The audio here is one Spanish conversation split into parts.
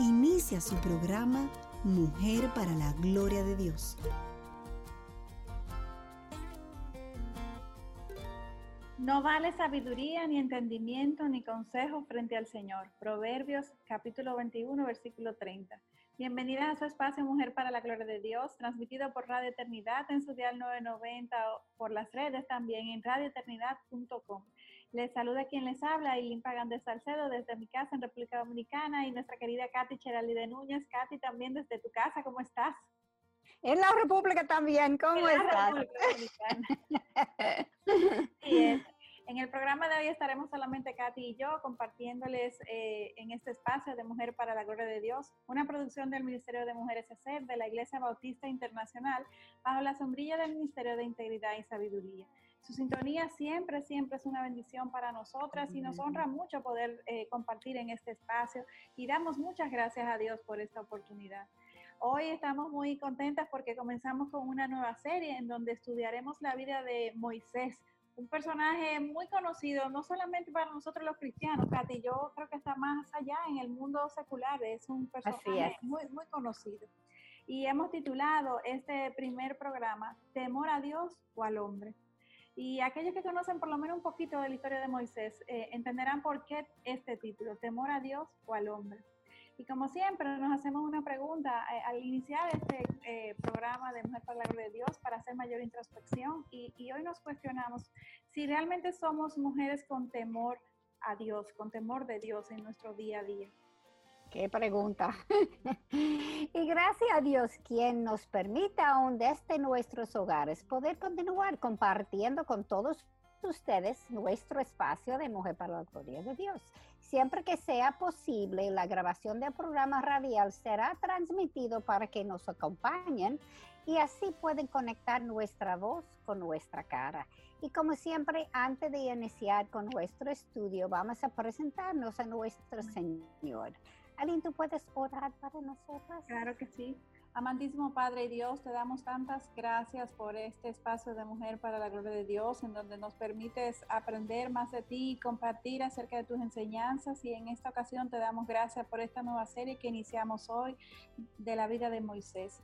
Inicia su programa Mujer para la Gloria de Dios. No vale sabiduría, ni entendimiento, ni consejo frente al Señor. Proverbios capítulo 21, versículo 30. Bienvenida a su espacio Mujer para la Gloria de Dios, transmitido por Radio Eternidad en su dial 990 o por las redes también en radioeternidad.com. Les saluda quien les habla, Eileen Pagan de Salcedo, desde mi casa en República Dominicana y nuestra querida Katy Cherali de Núñez. Katy, también desde tu casa, ¿cómo estás? En la República también, ¿cómo En la estás? República Dominicana. Así es. En el programa de hoy estaremos solamente Katy y yo compartiéndoles eh, en este espacio de Mujer para la Gloria de Dios, una producción del Ministerio de Mujeres ESER de la Iglesia Bautista Internacional bajo la sombrilla del Ministerio de Integridad y Sabiduría. Su sintonía siempre, siempre es una bendición para nosotras y nos honra mucho poder eh, compartir en este espacio y damos muchas gracias a Dios por esta oportunidad. Hoy estamos muy contentas porque comenzamos con una nueva serie en donde estudiaremos la vida de Moisés, un personaje muy conocido, no solamente para nosotros los cristianos, Katy, yo creo que está más allá en el mundo secular, es un personaje es. muy, muy conocido. Y hemos titulado este primer programa, Temor a Dios o al hombre. Y aquellos que conocen por lo menos un poquito de la historia de Moisés eh, entenderán por qué este título, Temor a Dios o al hombre. Y como siempre, nos hacemos una pregunta eh, al iniciar este eh, programa de Mujer para la Gloria de Dios para hacer mayor introspección. Y, y hoy nos cuestionamos si realmente somos mujeres con temor a Dios, con temor de Dios en nuestro día a día. Qué pregunta. y gracias a Dios quien nos permite aún desde nuestros hogares poder continuar compartiendo con todos ustedes nuestro espacio de Mujer para la Gloria de Dios. Siempre que sea posible, la grabación del programa radial será transmitido para que nos acompañen y así pueden conectar nuestra voz con nuestra cara. Y como siempre, antes de iniciar con nuestro estudio, vamos a presentarnos a nuestro Señor. Aline, ¿tú puedes orar para nosotras? Claro que sí. Amantísimo Padre y Dios, te damos tantas gracias por este espacio de Mujer para la Gloria de Dios, en donde nos permites aprender más de ti y compartir acerca de tus enseñanzas. Y en esta ocasión te damos gracias por esta nueva serie que iniciamos hoy de la vida de Moisés.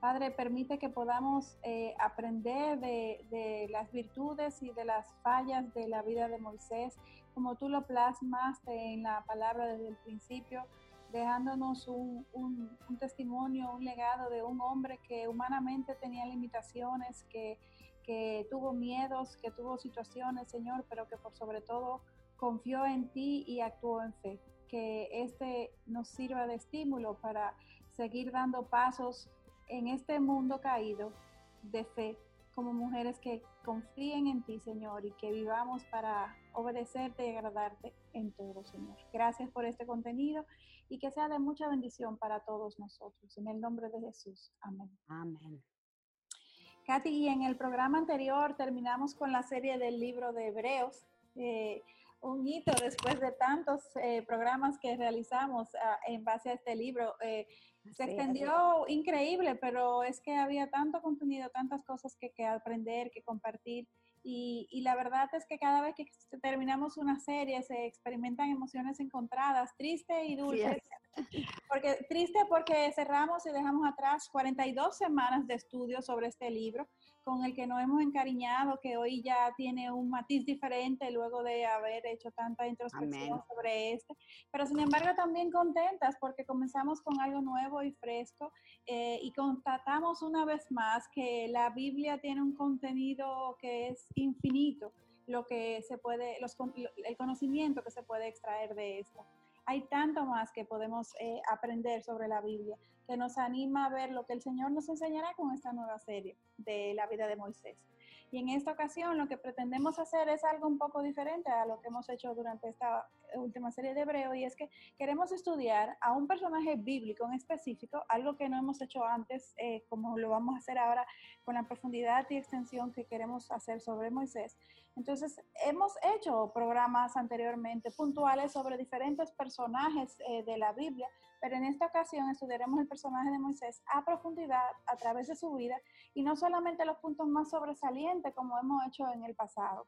Padre, permite que podamos eh, aprender de, de, las virtudes y de las fallas de la vida de Moisés, como tú lo plasmaste en la palabra desde el principio, dejándonos un, un, testimonio, un legado de un hombre que humanamente tenía limitaciones, que, que, tuvo miedos, que tuvo situaciones, Señor, pero que por sobre todo confió en ti y actuó en fe. Que este nos sirva de estímulo para seguir dando pasos en este mundo caído de fe como mujeres que confíen en ti, Señor, y que vivamos para obedecerte y agradarte en todo, Señor. Gracias por este contenido y que sea de mucha bendición para todos nosotros. En el nombre de Jesús. Amén. Amén. Katy, y en el programa anterior terminamos con la serie del libro de Hebreos. Eh, un hito después de tantos eh, programas que realizamos uh, en base a este libro. Eh, se extendió increíble, pero es que había tanto contenido, tantas cosas que, que aprender, que compartir. Y, y, la verdad es que cada vez que terminamos una serie se experimentan emociones encontradas, triste y dulces. Sí, porque, triste porque cerramos y dejamos atrás 42 semanas de estudio sobre este libro, con el que nos hemos encariñado, que hoy ya tiene un matiz diferente luego de haber hecho tanta introspección Amén. sobre este. Pero sin embargo también contentas porque comenzamos con algo nuevo y fresco eh, y constatamos una vez más que la Biblia tiene un contenido que es infinito, lo que se puede, los, el conocimiento que se puede extraer de esto. Hay tanto más que podemos eh, aprender sobre la Biblia que nos anima a ver lo que el Señor nos enseñará con esta nueva serie de la vida de Moisés. Y en esta ocasión lo que pretendemos hacer es algo un poco diferente a lo que hemos hecho durante esta, última serie de Hebreo y es que queremos estudiar a un personaje bíblico en específico, algo que no hemos hecho antes, eh, como lo vamos a hacer ahora con la profundidad y extensión que queremos hacer sobre Moisés. Entonces, hemos hecho programas anteriormente puntuales sobre diferentes personajes eh, de la Biblia, pero en esta ocasión estudiaremos el personaje de Moisés a profundidad a través de su vida y no solamente los puntos más sobresalientes como hemos hecho en el pasado.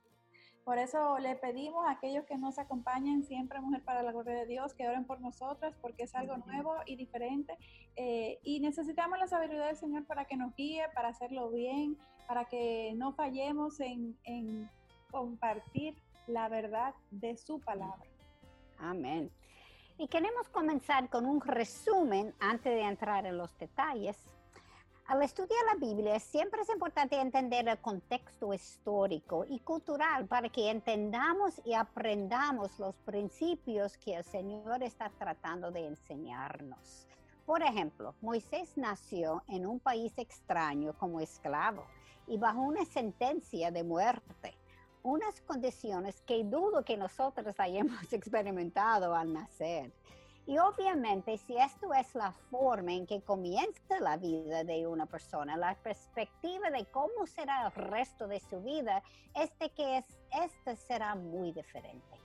Por eso le pedimos a aquellos que nos acompañen siempre, Mujer para la Gloria de Dios, que oren por nosotras porque es algo nuevo y diferente. Eh, y necesitamos la sabiduría del Señor para que nos guíe, para hacerlo bien, para que no fallemos en, en compartir la verdad de su palabra. Amén. Y queremos comenzar con un resumen antes de entrar en los detalles al estudiar la Biblia siempre es importante entender el contexto histórico y cultural para que entendamos y aprendamos los principios que el Señor está tratando de enseñarnos. Por ejemplo, Moisés nació en un país extraño como esclavo y bajo una sentencia de muerte, unas condiciones que dudo que nosotros hayamos experimentado al nacer. Y obviamente, si esto es la forma en que comienza la vida de una persona, la perspectiva de cómo será el resto de su vida es de que es, este será muy diferente.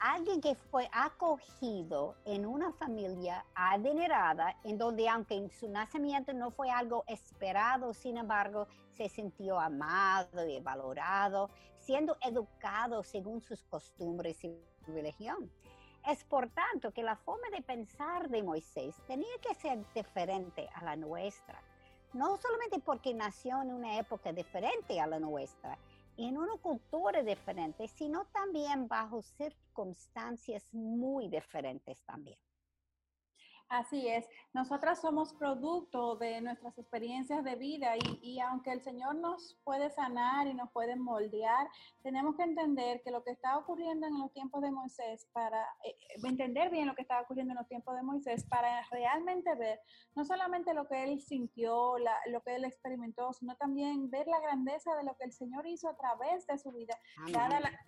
Alguien que fue acogido en una familia adinerada, en donde aunque en su nacimiento no fue algo esperado, sin embargo, se sintió amado y valorado, siendo educado según sus costumbres y religión. Es por tanto que la forma de pensar de Moisés tenía que ser diferente a la nuestra, no solamente porque nació en una época diferente a la nuestra, en una cultura diferente, sino también bajo circunstancias muy diferentes también. Así es, nosotras somos producto de nuestras experiencias de vida y, aunque el Señor nos puede sanar y nos puede moldear, tenemos que entender que lo que está ocurriendo en los tiempos de Moisés, para eh, entender bien lo que estaba ocurriendo en los tiempos de Moisés, para realmente ver no solamente lo que él sintió, lo que él experimentó, sino también ver la grandeza de lo que el Señor hizo a través de su vida,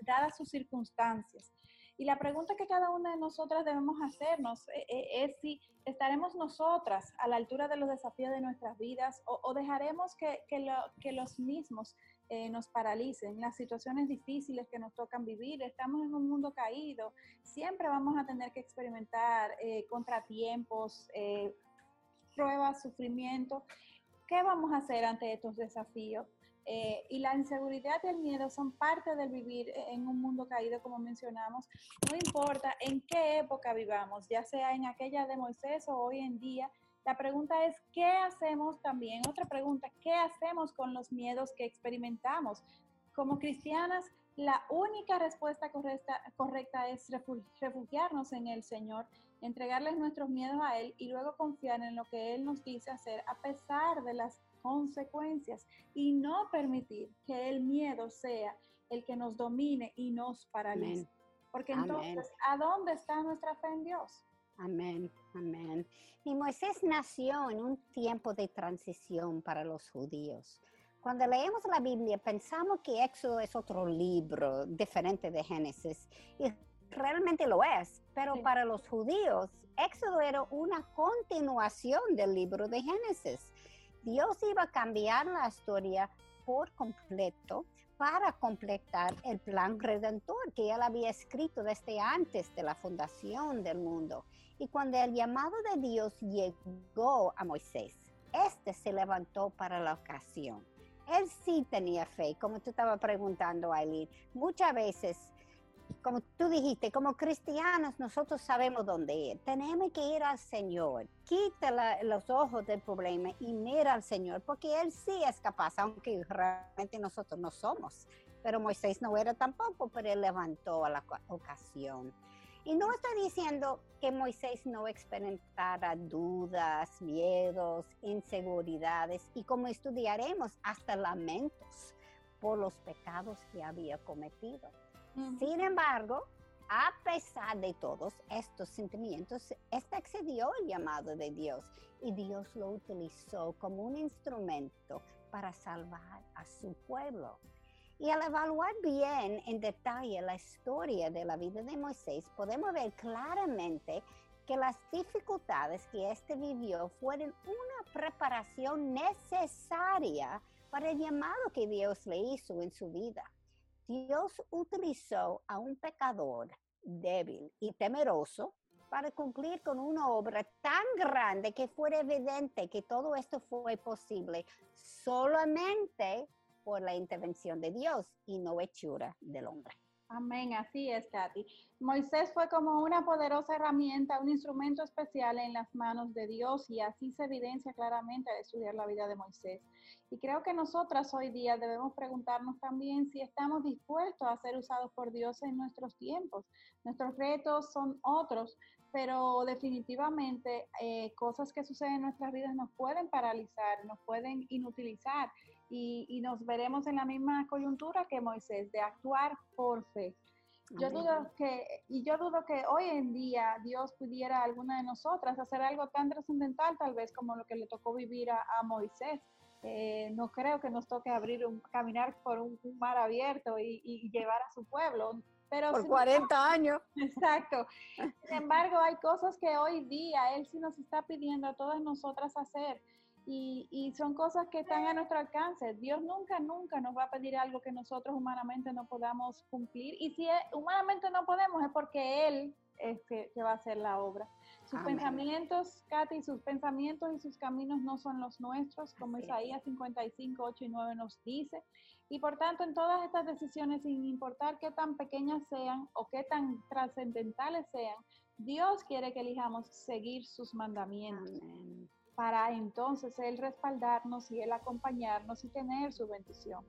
dadas sus circunstancias. Y la pregunta que cada una de nosotras debemos hacernos eh, eh, es si estaremos nosotras a la altura de los desafíos de nuestras vidas o, dejaremos que, que, los mismos eh, nos paralicen, las situaciones difíciles que nos tocan vivir. Estamos en un mundo caído, siempre vamos a tener que experimentar contratiempos, pruebas, sufrimiento. ¿Qué vamos a hacer ante estos desafíos? Eh, y la inseguridad y el miedo son parte del vivir en un mundo caído, como mencionamos. No importa en qué época vivamos, ya sea en aquella de Moisés o hoy en día. La pregunta es, ¿qué hacemos también? Otra pregunta, ¿qué hacemos con los miedos que experimentamos? Como cristianas, la única respuesta correcta, correcta es refugiarnos en el Señor, entregarles nuestros miedos a Él y luego confiar en lo que Él nos dice hacer a pesar de las consecuencias y no permitir que el miedo sea el que nos domine y nos paralice. Porque entonces, ¿a dónde está nuestra fe en Dios? Amén, amén. Y Moisés nació en un tiempo de transición para los judíos. Cuando leemos la Biblia pensamos que Éxodo es otro libro diferente de Génesis y realmente lo es, pero para los judíos Éxodo era una continuación del libro de Génesis. Dios iba a cambiar la historia por completo para completar el plan redentor que él había escrito desde antes de la fundación del mundo. Y cuando el llamado de Dios llegó a Moisés, este se levantó para la ocasión. Él sí tenía fe, como tú estabas preguntando, Aileen. Muchas veces como tú dijiste, como cristianos nosotros sabemos dónde ir. Tenemos que ir al Señor. Quita los ojos del problema y mira al Señor, porque Él sí es capaz, aunque realmente nosotros no somos. Pero Moisés no era tampoco, pero Él levantó a la ocasión. Y no estoy diciendo que Moisés no experimentara dudas, miedos, inseguridades y como estudiaremos hasta lamentos por los pecados que había cometido. Sin embargo, a pesar de todos estos sentimientos, este accedió al llamado de Dios y Dios lo utilizó como un instrumento para salvar a su pueblo. Y al evaluar bien en detalle la historia de la vida de Moisés, podemos ver claramente que las dificultades que éste vivió fueron una preparación necesaria para el llamado que Dios le hizo en su vida. Dios utilizó a un pecador débil y temeroso para cumplir con una obra tan grande que fuera evidente que todo esto fue posible solamente por la intervención de Dios y no hechura del hombre. Amén, así es, Katy. Moisés fue como una poderosa herramienta, un instrumento especial en las manos de Dios y así se evidencia claramente al estudiar la vida de Moisés. Y creo que nosotras hoy día debemos preguntarnos también si estamos dispuestos a ser usados por Dios en nuestros tiempos. Nuestros retos son otros, pero definitivamente eh, cosas que suceden en nuestras vidas nos pueden paralizar, nos pueden inutilizar y, nos veremos en la misma coyuntura que Moisés, de actuar por fe. Yo dudo que, y yo dudo que hoy en día Dios pudiera a alguna de nosotras hacer algo tan trascendental, tal vez como lo que le tocó vivir a, Moisés. Eh, no creo que nos toque abrir un, caminar por un, mar abierto y, llevar a su pueblo. Pero por 40 años. Exacto. Sin embargo, hay cosas que hoy día Él sí nos está pidiendo a todas nosotras hacer y, son cosas que están a nuestro alcance. Dios nunca, nunca nos va a pedir algo que nosotros humanamente no podamos cumplir. Y si humanamente no podemos es porque Él es que, va a hacer la obra. Sus pensamientos, Katy, sus pensamientos y sus caminos no son los nuestros, como Isaías 55, 8 y 9 nos dice. Y por tanto, en todas estas decisiones, sin importar qué tan pequeñas sean o qué tan trascendentales sean, Dios quiere que elijamos seguir sus mandamientos. Amén para entonces Él respaldarnos y Él acompañarnos y tener su bendición.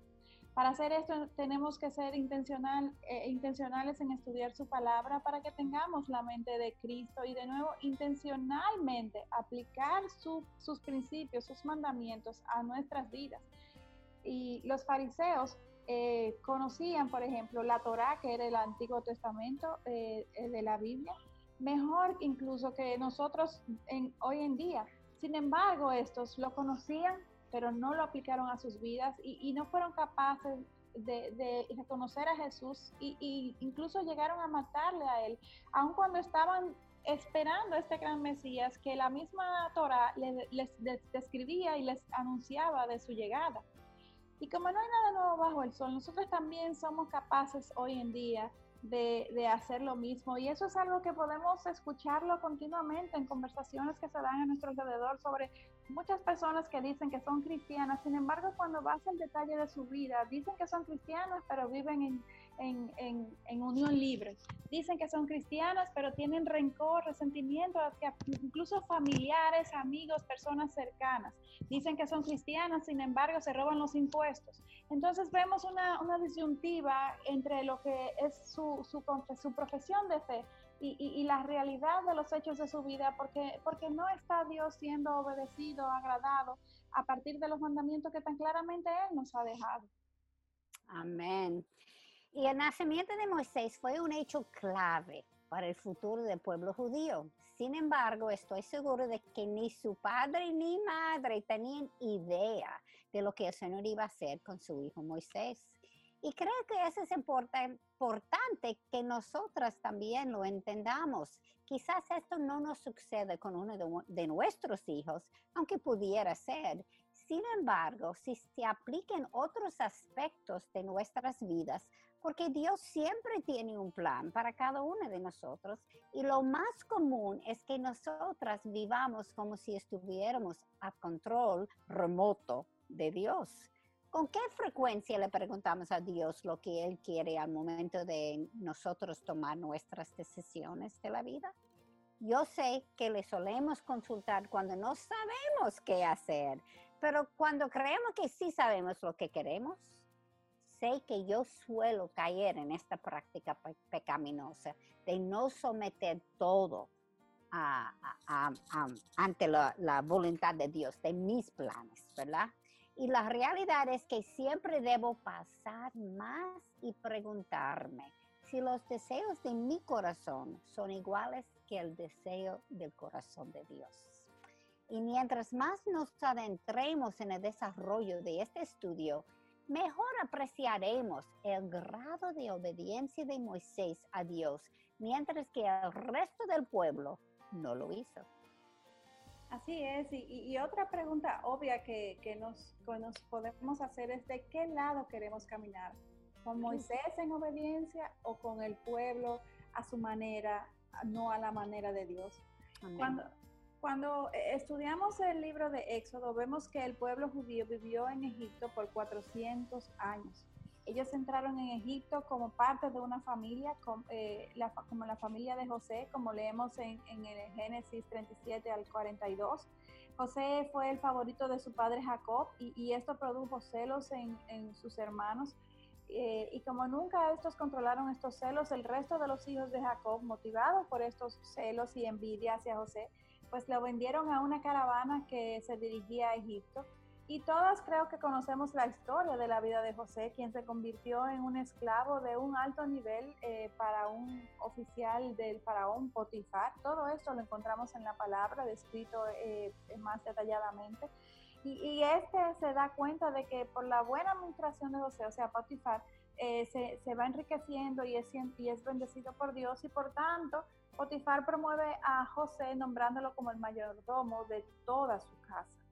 Para hacer esto tenemos que ser intencional, eh, intencionales en estudiar su palabra para que tengamos la mente de Cristo y de nuevo intencionalmente aplicar sus principios, sus mandamientos a nuestras vidas. Y los fariseos eh, conocían, por ejemplo, la Torá, que era el Antiguo Testamento eh, de la Biblia, mejor incluso que nosotros hoy en día. Sin embargo, estos lo conocían, pero no lo aplicaron a sus vidas y, no fueron capaces de, reconocer a Jesús y, incluso llegaron a matarle a él, aun cuando estaban esperando a este gran Mesías que la misma Torah les, describía y les anunciaba de su llegada. Y como no hay nada nuevo bajo el sol, nosotros también somos capaces hoy en día de, hacer lo mismo. Y eso es algo que podemos escucharlo continuamente en conversaciones que se dan a nuestro alrededor sobre muchas personas que dicen que son cristianas. Sin embargo, cuando vas al detalle de su vida, dicen que son cristianas, pero viven en en, unión libre. Dicen que son cristianas, pero tienen rencor, resentimiento hacia incluso familiares, amigos, personas cercanas. Dicen que son cristianas, sin embargo, se roban los impuestos. Entonces vemos una, disyuntiva entre lo que es su, su, su profesión de fe y, la realidad de los hechos de su vida, porque, porque no está Dios siendo obedecido, agradado a partir de los mandamientos que tan claramente Él nos ha dejado. Amén. Y el nacimiento de Moisés fue un hecho clave para el futuro del pueblo judío. Sin embargo, estoy seguro de que ni su padre ni madre tenían idea de lo que el Señor iba a hacer con su hijo Moisés. Y creo que eso es importante que nosotras también lo entendamos. Quizás esto no nos sucede con uno de, nuestros hijos, aunque pudiera ser. Sin embargo, si se apliquen otros aspectos de nuestras vidas, porque Dios siempre tiene un plan para cada uno de nosotros y lo más común es que nosotras vivamos como si estuviéramos a control remoto de Dios. ¿Con qué frecuencia le preguntamos a Dios lo que Él quiere al momento de nosotros tomar nuestras decisiones de la vida? Yo sé que le solemos consultar cuando no sabemos qué hacer, pero cuando creemos que sí sabemos lo que queremos, sé que yo suelo caer en esta práctica pecaminosa de no someter todo ante la, la, voluntad de Dios, de mis planes, ¿verdad? Y la realidad es que siempre debo pasar más y preguntarme si los deseos de mi corazón son iguales que el deseo del corazón de Dios. Y mientras más nos adentremos en el desarrollo de este estudio, mejor apreciaremos el grado de obediencia de Moisés a Dios, mientras que el resto del pueblo no lo hizo. Así es, y, otra pregunta obvia que, nos, nos, podemos hacer es de qué lado queremos caminar, con Moisés en obediencia o con el pueblo a su manera, no a la manera de Dios. Cuando, cuando estudiamos el libro de Éxodo, vemos que el pueblo judío vivió en Egipto por 400 años. Ellos entraron en Egipto como parte de una familia, eh, como, la, familia de José, como leemos en, el Génesis 37 al 42. José fue el favorito de su padre Jacob y, esto produjo celos en, sus hermanos. Eh, y como nunca estos controlaron estos celos, el resto de los hijos de Jacob, motivados por estos celos y envidia hacia José, pues lo vendieron a una caravana que se dirigía a Egipto y todas creo que conocemos la historia de la vida de José, quien se convirtió en un esclavo de un alto nivel eh, para un oficial del faraón Potifar. Todo esto lo encontramos en la palabra, descrito eh, más detalladamente. Y, este se da cuenta de que por la buena administración de José, o sea, Potifar, eh, se, se, va enriqueciendo y es, y es bendecido por Dios y por tanto Potifar promueve a José nombrándolo como el mayordomo de toda su casa.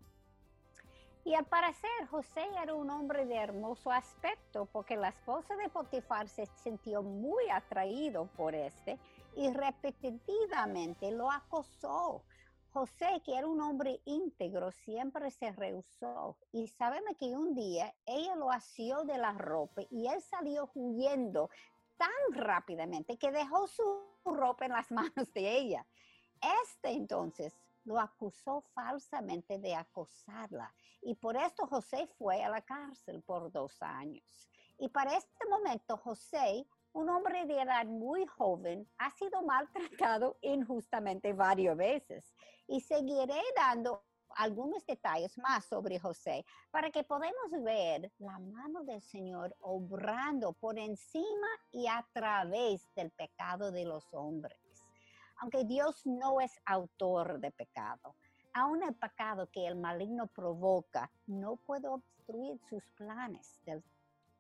Y al parecer José era un hombre de hermoso aspecto porque la esposa de Potifar se sintió muy atraído por este y repetitivamente lo acosó. José, que era un hombre íntegro, siempre se rehusó. Y sabemos que un día ella lo asió de la ropa y él salió huyendo tan rápidamente que dejó su ropa en las manos de ella. Este entonces lo acusó falsamente de acosarla y por esto José fue a la cárcel por dos años. Y para este momento José, un hombre de edad muy joven, ha sido maltratado injustamente varias veces. Y seguiré dando algunos detalles más sobre José para que podamos ver la mano del Señor obrando por encima y a través del pecado de los hombres. Aunque Dios no es autor de pecado, aún el pecado que el maligno provoca no puede obstruir sus planes,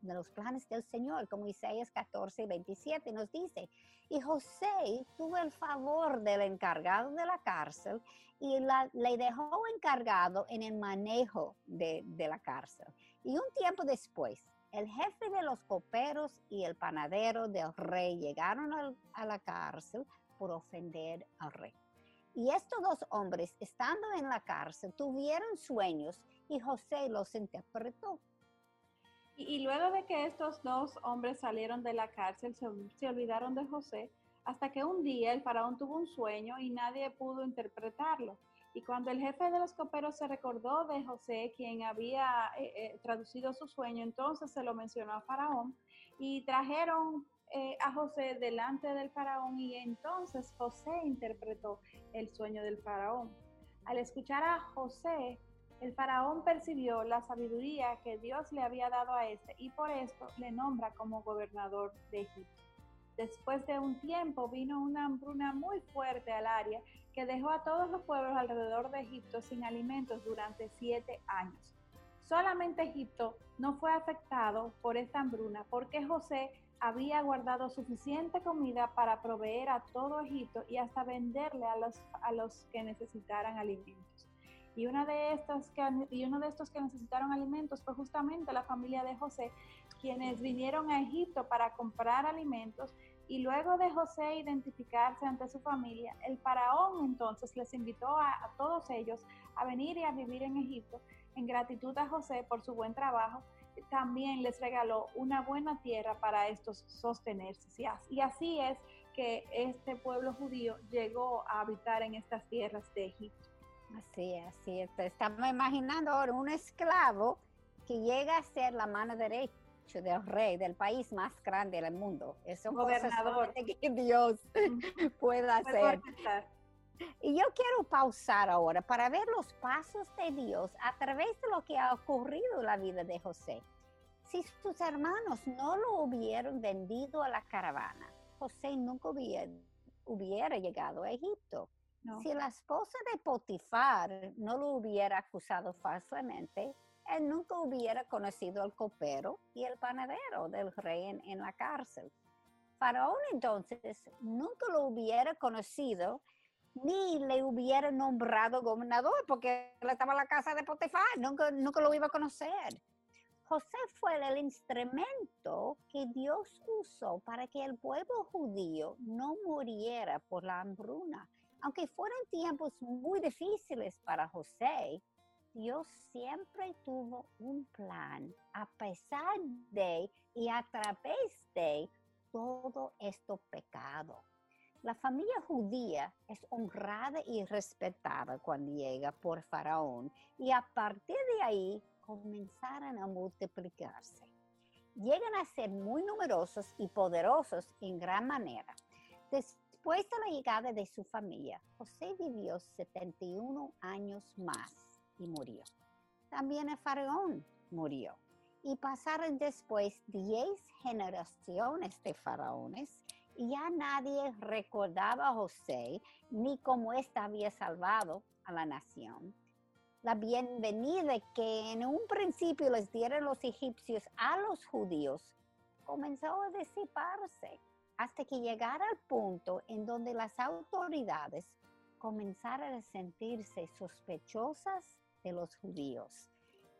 de los planes del Señor, como Isaías 14, 27 nos dice. Y José tuvo el favor del encargado de la cárcel y le dejó encargado en el manejo de, la cárcel. Y un tiempo después, el jefe de los coperos y el panadero del rey llegaron a la cárcel por ofender al rey. Y estos dos hombres, estando en la cárcel, tuvieron sueños y José los interpretó. Y, luego de que estos dos hombres salieron de la cárcel, se, se, olvidaron de José, hasta que un día el faraón tuvo un sueño y nadie pudo interpretarlo. Y cuando el jefe de los coperos se recordó de José, quien había eh, eh, traducido su sueño, entonces se lo mencionó a Faraón y trajeron eh, a José delante del faraón y entonces José interpretó el sueño del faraón. Al escuchar a José, el faraón percibió la sabiduría que Dios le había dado a este y por esto le nombra como gobernador de Egipto. Después de un tiempo vino una hambruna muy fuerte al área que dejó a todos los pueblos alrededor de Egipto sin alimentos durante siete años. Solamente Egipto no fue afectado por esta hambruna porque José había guardado suficiente comida para proveer a todo Egipto y hasta venderle a los, a los que necesitaran alimentos. Y, una de estas que, y uno de estos que necesitaron alimentos fue justamente la familia de José, quienes vinieron a Egipto para comprar alimentos y luego de José identificarse ante su familia, el faraón entonces les invitó a, a, todos ellos a venir y a vivir en Egipto en gratitud a José por su buen trabajo también les regaló una buena tierra para estos sostenerse. Y así es que este pueblo judío llegó a habitar en estas tierras de Egipto. Así es, así es. Estamos imaginando ahora un esclavo que llega a ser la mano derecha del rey del país más grande del mundo. Eso es gobernador que Dios pueda hacer. Y yo quiero pausar ahora para ver los pasos de Dios a través de lo que ha ocurrido en la vida de José. Si sus hermanos no lo hubieran vendido a la caravana, José nunca hubiera, llegado a Egipto. Si la esposa de Potifar no lo hubiera acusado falsamente, él nunca hubiera conocido al copero y el panadero del rey en, la cárcel. Faraón entonces nunca lo hubiera conocido ni le hubiera nombrado gobernador porque él estaba en la casa de Potifar, nunca, nunca lo iba a conocer. José fue el instrumento que Dios usó para que el pueblo judío no muriera por la hambruna. Aunque fueron tiempos muy difíciles para José, Dios siempre tuvo un plan a pesar de y a través de todo esto pecado. La familia judía es honrada y respetada cuando llega por Faraón y a partir de ahí comenzaron a multiplicarse. Llegan a ser muy numerosos y poderosos en gran manera. Después de la llegada de su familia, José vivió 71 años más y murió. También el faraón murió. Y pasaron después 10 generaciones de faraones y ya nadie recordaba a José ni cómo éste había salvado a la nación la bienvenida que en un principio les dieron los egipcios a los judíos comenzó a disiparse hasta que llegara al punto en donde las autoridades comenzaron a sentirse sospechosas de los judíos.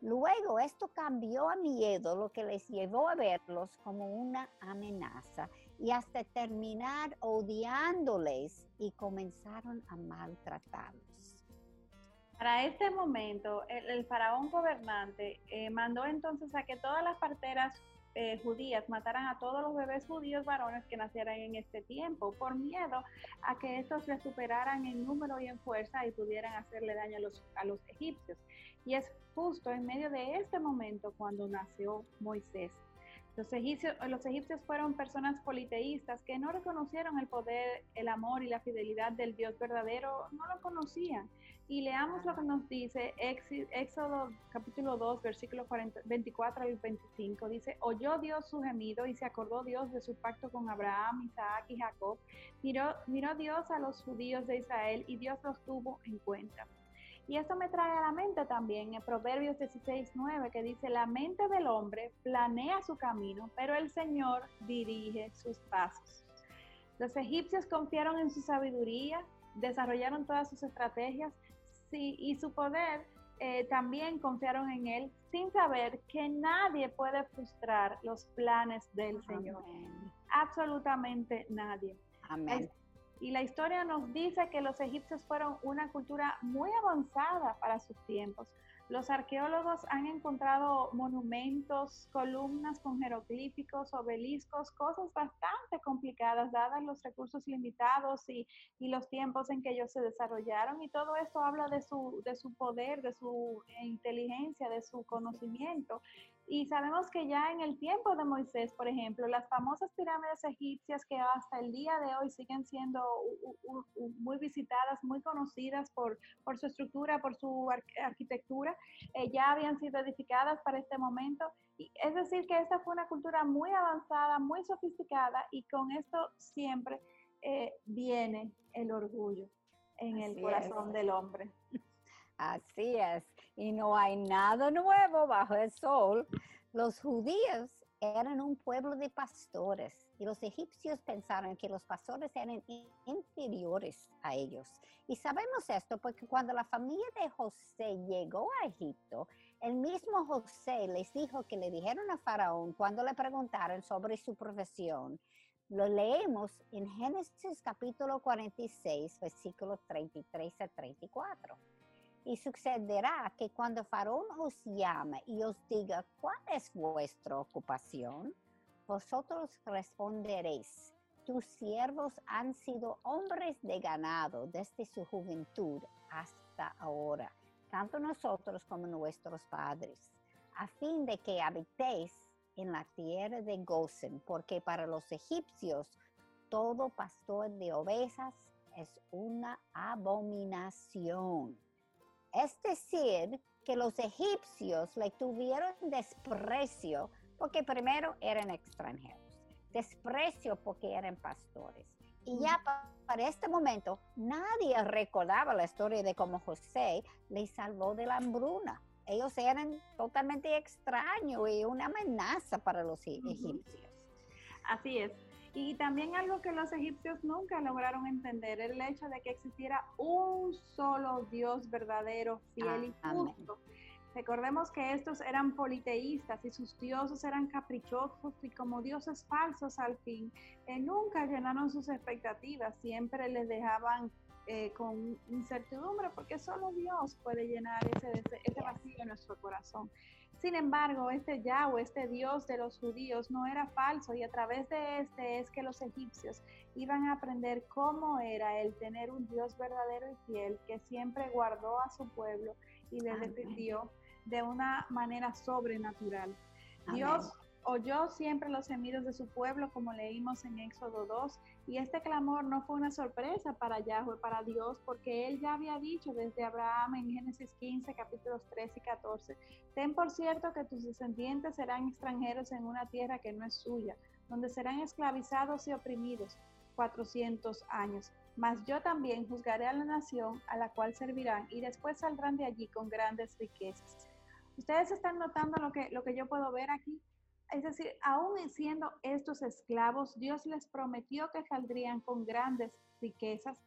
Luego esto cambió a miedo, lo que les llevó a verlos como una amenaza y hasta terminar odiándoles y comenzaron a maltratarlos. Para este momento, el, faraón gobernante eh, mandó entonces a que todas las parteras eh, judías mataran a todos los bebés judíos varones que nacieran en este tiempo, por miedo a que estos les superaran en número y en fuerza y pudieran hacerle daño a los, a los egipcios. Y es justo en medio de este momento cuando nació Moisés. Los egipcios, los egipcios fueron personas politeístas que no reconocieron el poder, el amor y la fidelidad del Dios verdadero, no lo conocían. Y leamos lo que nos dice Éxodo capítulo 2, versículo 24 al 25. Dice, oyó Dios su gemido y se acordó Dios de su pacto con Abraham, Isaac y Jacob. Miró, miró Dios a los judíos de Israel y Dios los tuvo en cuenta. Y esto me trae a la mente también en Proverbios 16, 9, que dice, la mente del hombre planea su camino, pero el Señor dirige sus pasos. Los egipcios confiaron en su sabiduría, desarrollaron todas sus estrategias sí, y su poder eh, también confiaron en él sin saber que nadie puede frustrar los planes del Señor. Absolutamente nadie. Amén. Y la historia nos dice que los egipcios fueron una cultura muy avanzada para sus tiempos. Los arqueólogos han encontrado monumentos, columnas con jeroglíficos, obeliscos, cosas bastante complicadas dadas los recursos limitados y, y, los tiempos en que ellos se desarrollaron. Y todo esto habla de su, de su poder, de su inteligencia, de su conocimiento. Y sabemos que ya en el tiempo de Moisés, por ejemplo, las famosas pirámides egipcias que hasta el día de hoy siguen siendo muy visitadas, muy conocidas por, por su estructura, por su arquitectura, eh, ya habían sido edificadas para este momento. Y es decir, que esta fue una cultura muy avanzada, muy sofisticada y con esto siempre eh, viene el orgullo en el corazón del hombre. Así es, y no hay nada nuevo bajo el sol. Los judíos eran un pueblo de pastores y los egipcios pensaron que los pastores eran inferiores a ellos. Y sabemos esto porque cuando la familia de José llegó a Egipto, el mismo José les dijo que le dijeron a Faraón cuando le preguntaron sobre su profesión. Lo leemos en Génesis capítulo 46, versículos 33 a 34. Y sucederá que cuando Faraón os llame y os diga cuál es vuestra ocupación, vosotros responderéis, tus siervos han sido hombres de ganado desde su juventud hasta ahora, tanto nosotros como nuestros padres, a fin de que habitéis en la tierra de Gosen, porque para los egipcios todo pastor de ovejas es una abominación. Es decir, que los egipcios le tuvieron desprecio porque primero eran extranjeros, desprecio porque eran pastores. Y ya para este momento nadie recordaba la historia de cómo José le salvó de la hambruna. ellos eran totalmente extraños y una amenaza para los egipcios. Así es. Y también algo que los egipcios nunca lograron entender, el hecho de que existiera un solo Dios verdadero, fiel y justo. Recordemos que estos eran politeístas y sus dioses eran caprichosos y como dioses falsos al fin, eh, nunca llenaron sus expectativas, siempre les dejaban eh, con incertidumbre porque solo Dios puede llenar ese, ese vacío en nuestro corazón. Sin embargo, este Yahweh, este Dios de los judíos, no era falso y a través de este es que los egipcios iban a aprender cómo era el tener un Dios verdadero y fiel que siempre guardó a su pueblo y le defendió de una manera sobrenatural. Dios oyó siempre los gemidos de su pueblo, como leímos en Éxodo 2, y este clamor no fue una sorpresa para Yahweh, para Dios, porque él ya había dicho desde Abraham en Génesis 15, capítulos 3 y 14, ten por cierto que tus descendientes serán extranjeros en una tierra que no es suya, donde serán esclavizados y oprimidos 400 años. Mas yo también juzgaré a la nación a la cual servirán y después saldrán de allí con grandes riquezas. Ustedes están notando lo que, lo que yo puedo ver aquí. Es decir, aún siendo estos esclavos, Dios les prometió que saldrían con grandes riquezas.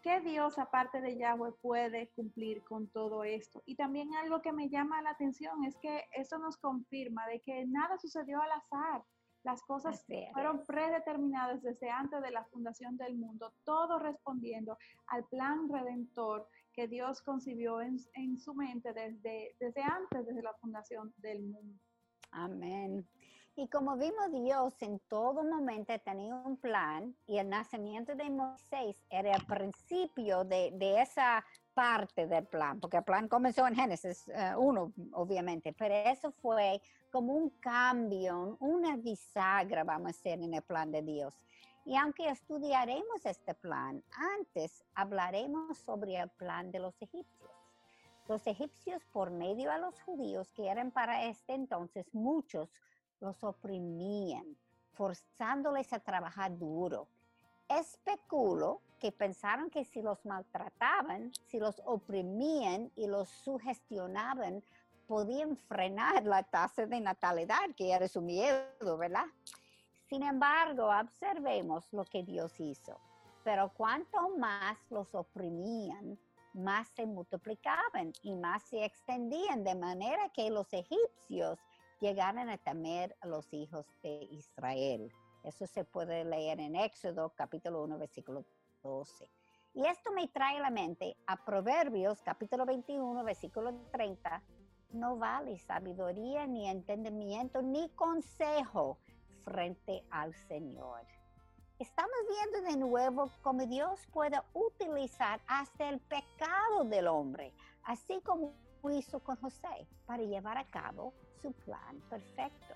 ¿Qué Dios, aparte de Yahweh, puede cumplir con todo esto? Y también algo que me llama la atención es que eso nos confirma de que nada sucedió al azar. Las cosas fueron predeterminadas desde antes de la fundación del mundo, todo respondiendo al plan redentor que Dios concibió en, en su mente desde, desde antes, desde la fundación del mundo. Amén. Y como vimos, Dios en todo momento tenía un plan y el nacimiento de Moisés era el principio de, de esa parte del plan, porque el plan comenzó en Génesis 1, uh, obviamente, pero eso fue como un cambio, una bisagra, vamos a decir, en el plan de Dios. Y aunque estudiaremos este plan, antes hablaremos sobre el plan de los egipcios. Los egipcios, por medio de los judíos, que eran para este entonces muchos, los oprimían, forzándoles a trabajar duro. Especulo que pensaron que si los maltrataban, si los oprimían y los sugestionaban, podían frenar la tasa de natalidad, que era su miedo, ¿verdad? Sin embargo, observemos lo que Dios hizo. Pero cuanto más los oprimían, más se multiplicaban y más se extendían, de manera que los egipcios llegaron a temer a los hijos de Israel. Eso se puede leer en Éxodo capítulo 1, versículo 12. Y esto me trae a la mente a Proverbios capítulo 21, versículo 30. No vale sabiduría, ni entendimiento, ni consejo frente al Señor. De nuevo cómo Dios puede utilizar hasta el pecado del hombre, así como hizo con José, para llevar a cabo su plan perfecto.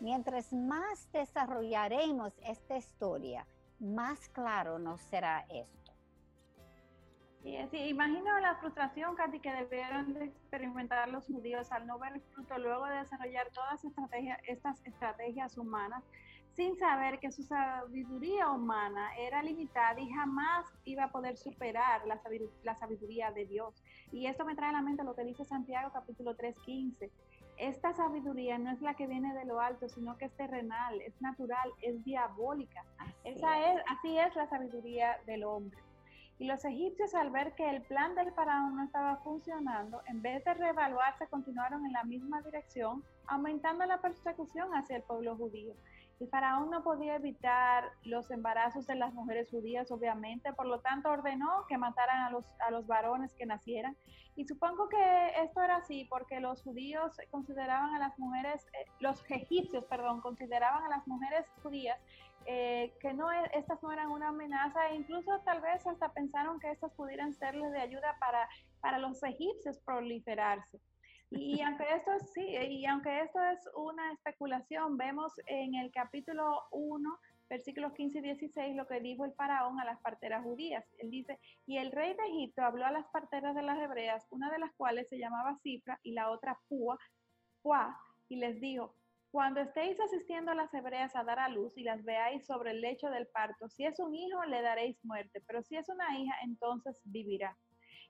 Mientras más desarrollaremos esta historia, más claro nos será esto. Sí, sí, imagino la frustración, Katy, que debieron de experimentar los judíos al no ver fruto luego de desarrollar todas estas estrategias humanas, sin saber que su sabiduría humana era limitada y jamás iba a poder superar la sabiduría, la sabiduría de Dios. Y esto me trae a la mente lo que dice Santiago capítulo 3, 15. Esta sabiduría no es la que viene de lo alto, sino que es terrenal, es natural, es diabólica. Esa es, así es la sabiduría del hombre. Y los egipcios al ver que el plan del faraón no estaba funcionando, en vez de reevaluarse, continuaron en la misma dirección, aumentando la persecución hacia el pueblo judío. El faraón no podía evitar los embarazos de las mujeres judías, obviamente, por lo tanto ordenó que mataran a los, a los varones que nacieran. Y supongo que esto era así porque los judíos consideraban a las mujeres, eh, los egipcios, perdón, consideraban a las mujeres judías eh, que no, e, estas no eran una amenaza e incluso tal vez hasta pensaron que estas pudieran serles de ayuda para, para los egipcios proliferarse. Y aunque esto sí, y aunque esto es una especulación, vemos en el capítulo 1, versículos 15 y 16, lo que dijo el faraón a las parteras judías. Él dice, y el rey de Egipto habló a las parteras de las hebreas, una de las cuales se llamaba Cifra y la otra Pua, Pua, y les dijo, cuando estéis asistiendo a las hebreas a dar a luz y las veáis sobre el lecho del parto, si es un hijo, le daréis muerte, pero si es una hija, entonces vivirá.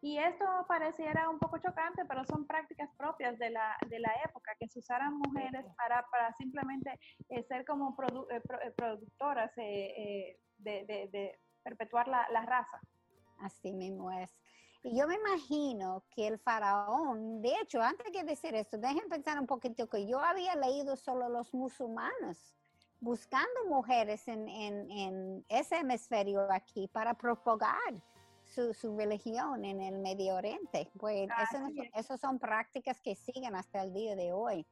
Y esto pareciera un poco chocante, pero son prácticas propias de la, de la época, que se usaran mujeres para, para simplemente eh, ser como eh, eh, productoras de, de, perpetuar la, la raza. Así mismo es. Y yo me imagino que el faraón, de hecho, antes de decir esto, dejen pensar un poquito que yo había leído solo los musulmanes buscando mujeres en, en, en ese hemisferio aquí para propagar su, su, religión en el Medio Oriente. Pues eso, son prácticas que siguen hasta el día de hoy.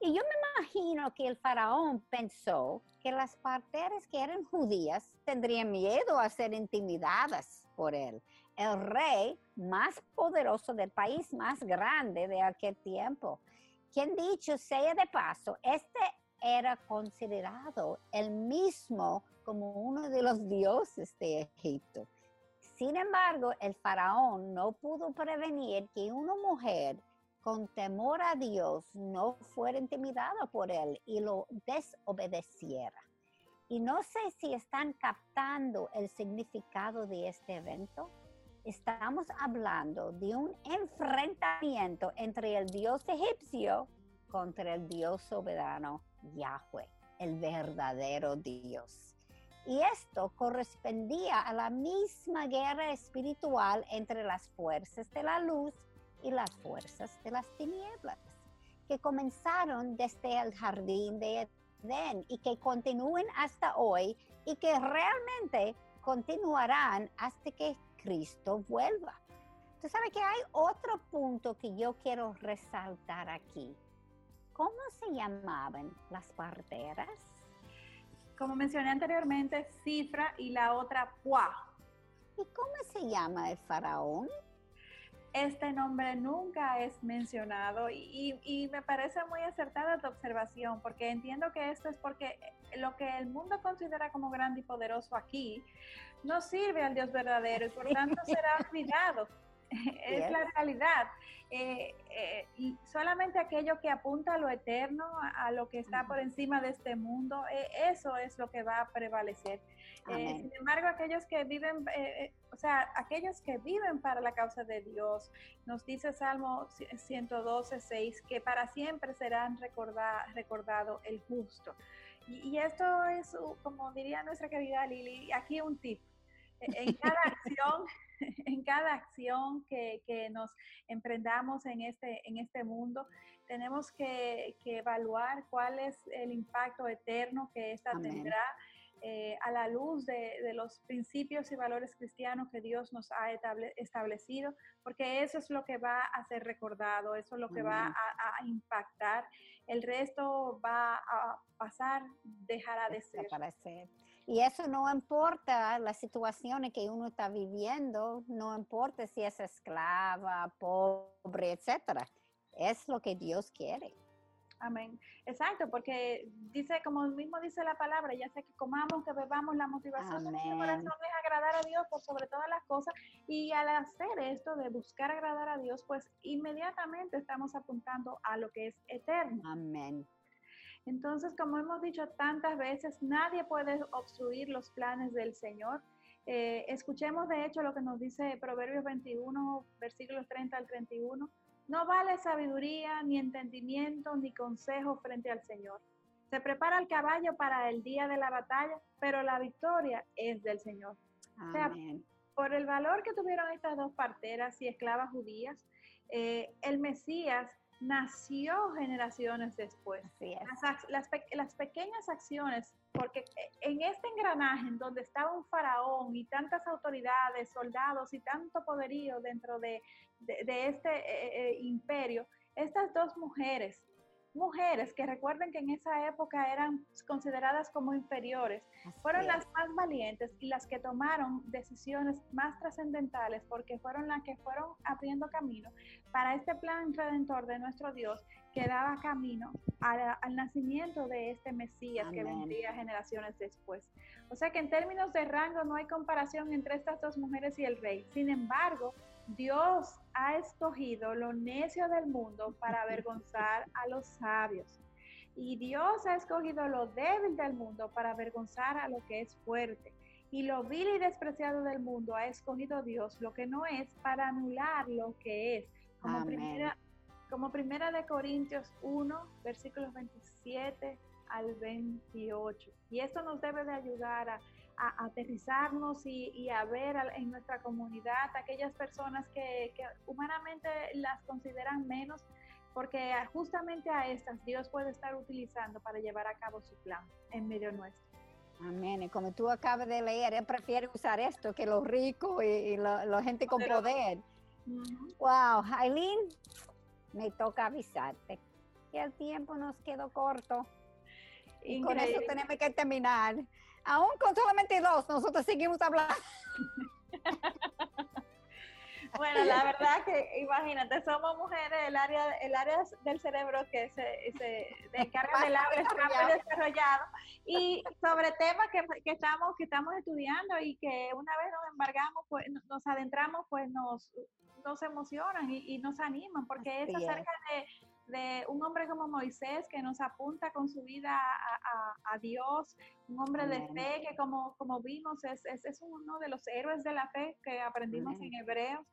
Y yo me imagino que el faraón pensó que las parteras que eran judías tendrían miedo a ser intimidadas por él el rey más poderoso del país más grande de aquel tiempo. Quien dicho sea de paso, este era considerado el mismo como uno de los dioses de Egipto. Sin embargo, el faraón no pudo prevenir que una mujer con temor a Dios no fuera intimidada por él y lo desobedeciera. Y no sé si están captando el significado de este evento estamos hablando de un enfrentamiento entre el dios egipcio contra el dios soberano Yahweh, el verdadero Dios. Y esto correspondía a la misma guerra espiritual entre las fuerzas de la luz y las fuerzas de las tinieblas, que comenzaron desde el jardín de Edén y que continúen hasta hoy y que realmente continuarán hasta que Cristo vuelva. Tú sabes que hay otro punto que yo quiero resaltar aquí. ¿Cómo se llamaban las parteras? Como mencioné anteriormente, Cifra y la otra Pua. ¿Y cómo se llama el faraón? Este nombre nunca es mencionado y, y, me parece muy acertada tu observación porque entiendo que esto es porque lo que el mundo considera como grande y poderoso aquí no sirve al Dios verdadero y por tanto será olvidado. es la realidad. Eh, eh, y solamente aquello que apunta a lo eterno, a, lo que está por encima de este mundo, eh, eso es lo que va a prevalecer. sin embargo, aquellos que viven, o sea, aquellos que viven para la causa de Dios, nos dice Salmo 112, 6, que para siempre serán recordado el justo. Y, esto es, como diría nuestra querida Lili, aquí un tip. E, en cada acción, en cada acción que, nos emprendamos en este, en este mundo, tenemos que, evaluar cuál es el impacto eterno que ésta tendrá eh, a la luz de, los principios y valores cristianos que Dios nos ha establecido, porque eso es lo que va a ser recordado, eso es lo que va a, impactar. El resto va a pasar, dejará de ser. Y eso no importa las situaciones que uno está viviendo, no importa si es esclava, pobre, etcétera. Es lo que Dios quiere. Amén. Exacto, porque dice, como mismo dice la palabra, ya sea que comamos, que bebamos, la motivación de nuestro corazón es agradar a Dios por sobre todas las cosas. Y al hacer esto de buscar agradar a Dios, pues inmediatamente estamos apuntando a lo que es eterno. Amén. Entonces, como hemos dicho tantas veces, nadie puede obstruir los planes del Señor. Eh, escuchemos de hecho lo que nos dice Proverbios 21, versículos 30 al 31. No vale sabiduría, ni entendimiento, ni consejo frente al Señor. Se prepara el caballo para el día de la batalla, pero la victoria es del Señor. O sea, por el valor que tuvieron estas dos parteras y esclavas judías, eh, el Mesías nació generaciones después. Las, las, pequeñas acciones, porque en este engranaje en donde estaba un faraón y tantas autoridades, soldados y tanto poderío dentro de, este eh, eh, imperio, estas dos mujeres mujeres que recuerden que en esa época eran consideradas como inferiores, fueron las más valientes y las que tomaron decisiones más trascendentales porque fueron las que fueron abriendo camino para este plan redentor de nuestro Dios que daba camino al nacimiento de este Mesías que vendría generaciones después. O sea que en términos de rango no hay comparación entre estas dos mujeres y el rey. Sin embargo, Dios ha escogido lo necio del mundo para avergonzar a los sabios. Y Dios ha escogido lo débil del mundo para avergonzar a lo que es fuerte. y lo vil y despreciado del mundo ha escogido Dios, lo que no es, para anular lo que es. Como primera, como primera de Corintios 1, versículos 27 al 28. Y esto nos debe de ayudar a, aterrizarnos y, a ver en nuestra comunidad aquellas personas que, que humanamente las consideran menos, porque justamente a estas Dios puede estar utilizando para llevar a cabo su plan en medio nuestro. Amén. Y como tú acabas de leer, él prefiere usar esto que los ricos y, la, gente con poder. Wow, Aileen, me toca avisarte que el tiempo nos quedó corto. Y con eso tenemos que terminar. Aún con solamente dos, nosotros seguimos hablando. Bueno, la verdad que imagínate, somos mujeres, el área, el área del cerebro que se, se encarga del habla está muy desarrollado. y sobre temas que, que, estamos, que estamos estudiando y que una vez nos embargamos, pues nos adentramos, pues nos, nos emocionan y, nos animan porque es acerca de, de, un hombre como Moisés que nos apunta con su vida a, a, Dios, un hombre de fe que como, como vimos es, es, es, uno de los héroes de la fe que aprendimos en Hebreos.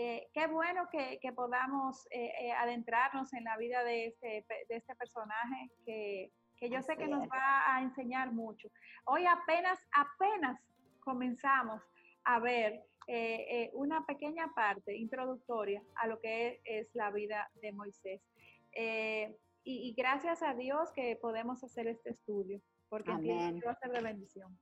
Eh, qué bueno que, podamos eh, eh, adentrarnos en la vida de este, de este personaje que, yo sé que nos va a enseñar mucho. Hoy apenas, apenas comenzamos a ver una pequeña parte introductoria a lo que es, la vida de Moisés. Y, gracias a Dios que podemos hacer este estudio, porque va a ser de bendición.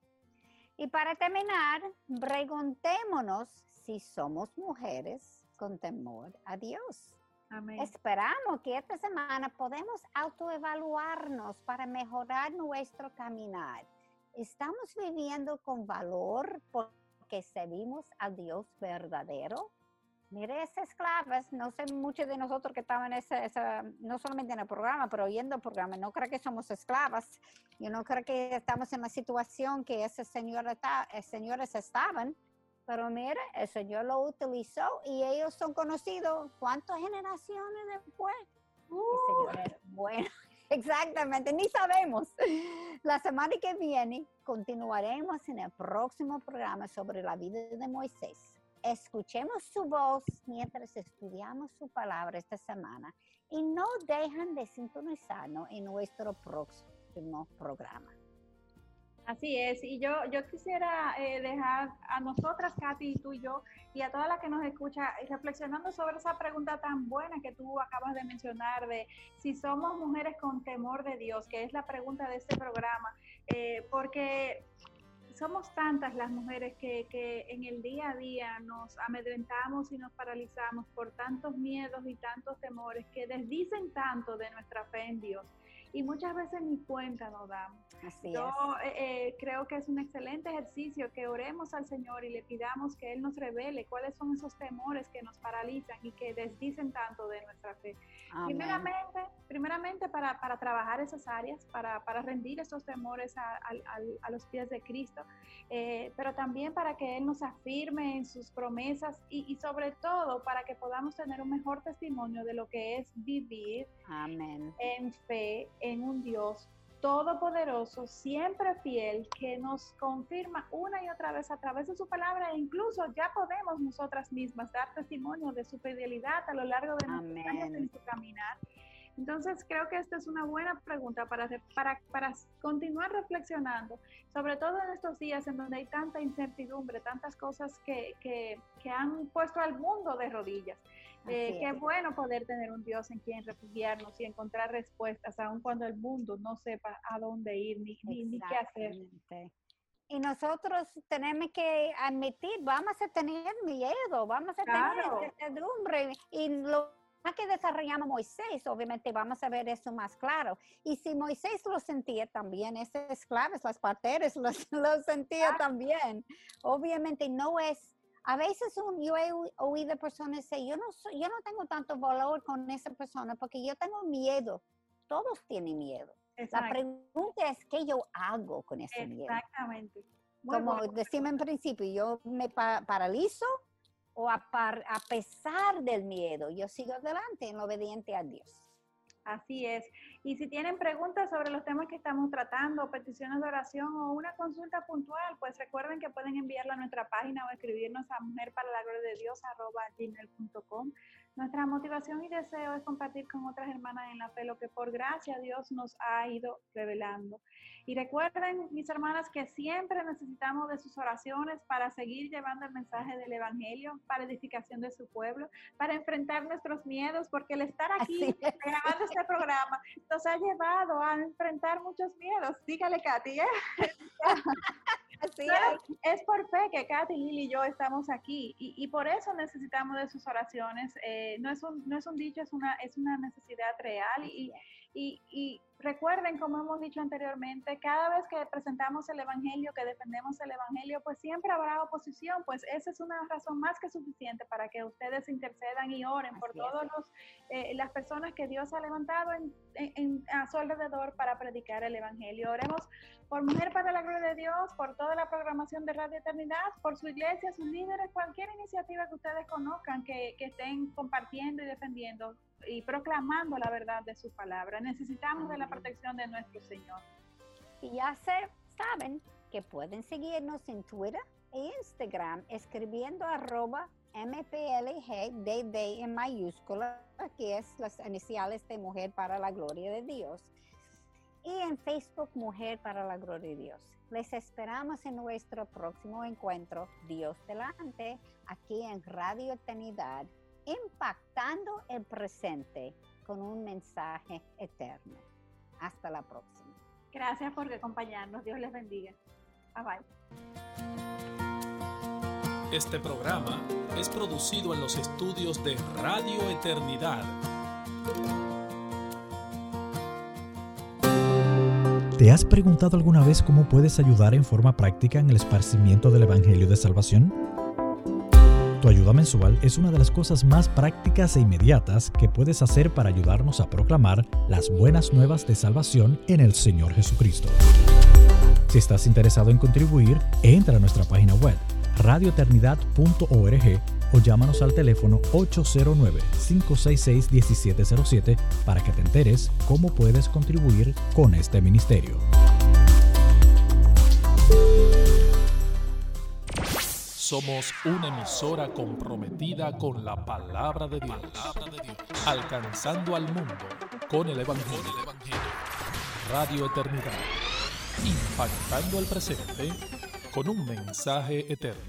Y para terminar, preguntémonos si somos mujeres con temor a Dios. Esperamos que esta semana podemos autoevaluarnos para mejorar nuestro caminar. ¿Estamos viviendo con valor porque servimos a Dios verdadero? Mire, esas esclavas, no sé muchos de nosotros que estaban en esa, no solamente en el programa, pero oyendo el programa, no creo que somos esclavas. Yo no creo que estamos en la situación que esas señoras, eh, estaban pero mire, el Señor lo utilizó y ellos son conocidos cuántas generaciones después. Uh. bueno, exactamente, ni sabemos. La semana que viene continuaremos en el próximo programa sobre la vida de Moisés. Escuchemos su voz mientras estudiamos su palabra esta semana y no dejan de sintonizarnos en nuestro próximo programa. Así es, y yo, yo quisiera eh, dejar a nosotras, Katy, tú y yo, y a toda la que nos escucha, reflexionando sobre esa pregunta tan buena que tú acabas de mencionar, de si somos mujeres con temor de Dios, que es la pregunta de este programa, eh, porque somos tantas las mujeres que, que en el día a día nos amedrentamos y nos paralizamos por tantos miedos y tantos temores que desdicen tanto de nuestra fe en Dios y muchas veces ni cuenta nos damos. Así Yo eh, eh, creo que es un excelente ejercicio que oremos al Señor y le pidamos que Él nos revele cuáles son esos temores que nos paralizan y que desdicen tanto de nuestra fe. Primeramente, primeramente para, para, trabajar esas áreas, para, para rendir esos temores a, a, los pies de Cristo, eh, pero también para que Él nos afirme en sus promesas y, y, sobre todo para que podamos tener un mejor testimonio de lo que es vivir Amén. en fe, en un Dios todopoderoso, siempre fiel, que nos confirma una y otra vez a través de su palabra e incluso ya podemos nosotras mismas dar testimonio de su fidelidad a lo largo de nuestros años en su caminar. Entonces creo que esta es una buena pregunta para, para, para continuar reflexionando, sobre todo en estos días en donde hay tanta incertidumbre, tantas cosas que, que, que han puesto al mundo de rodillas. Eh, qué bueno poder tener un Dios en quien refugiarnos y encontrar respuestas, aun cuando el mundo no sepa a dónde ir ni, ni, qué hacer. Y nosotros tenemos que admitir, vamos a tener miedo, vamos a tener incertidumbre. Y lo que desarrollamos Moisés, obviamente vamos a ver eso más claro. Y si Moisés lo sentía también, esas esclavas, las parteras, lo, lo sentía también. Obviamente no es a veces un, yo he oído personas decir, yo no, yo no tengo tanto valor con esa persona porque yo tengo miedo. Todos tienen miedo. La pregunta es, ¿qué yo hago con ese miedo? Exactamente. Como decimos en principio, yo me paralizo o a, a pesar del miedo, yo sigo adelante en obediente a Dios. Así es. Y si tienen preguntas sobre los temas que estamos tratando, peticiones de oración o una consulta puntual, pues recuerden que pueden enviarla a nuestra página o escribirnos a mujerparalagloriadeDios.com. Nuestra motivación y deseo es compartir con otras hermanas en la fe lo que por gracia Dios nos ha ido revelando. Y recuerden, mis hermanas, que siempre necesitamos de sus oraciones para seguir llevando el mensaje del Evangelio, para edificación de su pueblo, para enfrentar nuestros miedos, porque el estar aquí grabando este programa nos ha llevado a enfrentar muchos miedos. Dígale, Katy. ¿eh? es. por fe que Katy, Lili y yo estamos aquí y, por eso necesitamos de sus oraciones. Eh, no, es un, no es un dicho, es una, es una necesidad real y, y, recuerden, como hemos dicho anteriormente, cada vez que presentamos el Evangelio, que defendemos el Evangelio, pues siempre habrá oposición, pues esa es una razón más que suficiente para que ustedes intercedan y oren por todas eh, las personas que Dios ha levantado en, a su alrededor para predicar el Evangelio. Oremos por Mujer para la Gloria de Dios, por toda la programación de Radio Eternidad, por su iglesia, sus líderes, cualquier iniciativa que ustedes conozcan que, que estén compartiendo y defendiendo y proclamando la verdad de su palabra. Necesitamos de la protección de nuestro Señor. Y ya se, saben que pueden seguirnos en Twitter e Instagram escribiendo arroba MPLG en mayúscula, que es las iniciales de Mujer para la Gloria de Dios. Y en Facebook Mujer para la Gloria de Dios. Les esperamos en nuestro próximo encuentro, Dios delante, aquí en Radio Eternidad impactando el presente con un mensaje eterno. Hasta la próxima. Gracias por acompañarnos. Dios les bendiga. Bye bye. Este programa es producido en los estudios de Radio Eternidad. ¿Te has preguntado alguna vez cómo puedes ayudar en forma práctica en el esparcimiento del Evangelio de Salvación? Tu ayuda mensual es una de las cosas más prácticas e inmediatas que puedes hacer para ayudarnos a proclamar las buenas nuevas de salvación en el Señor Jesucristo. Si estás interesado en contribuir, entra a nuestra página web radioeternidad.org o llámanos al teléfono 809-566-1707 para que te enteres cómo puedes contribuir con este ministerio. Somos una emisora comprometida con la palabra de Dios, alcanzando al mundo con el Evangelio. Radio Eternidad, impactando el presente con un mensaje eterno.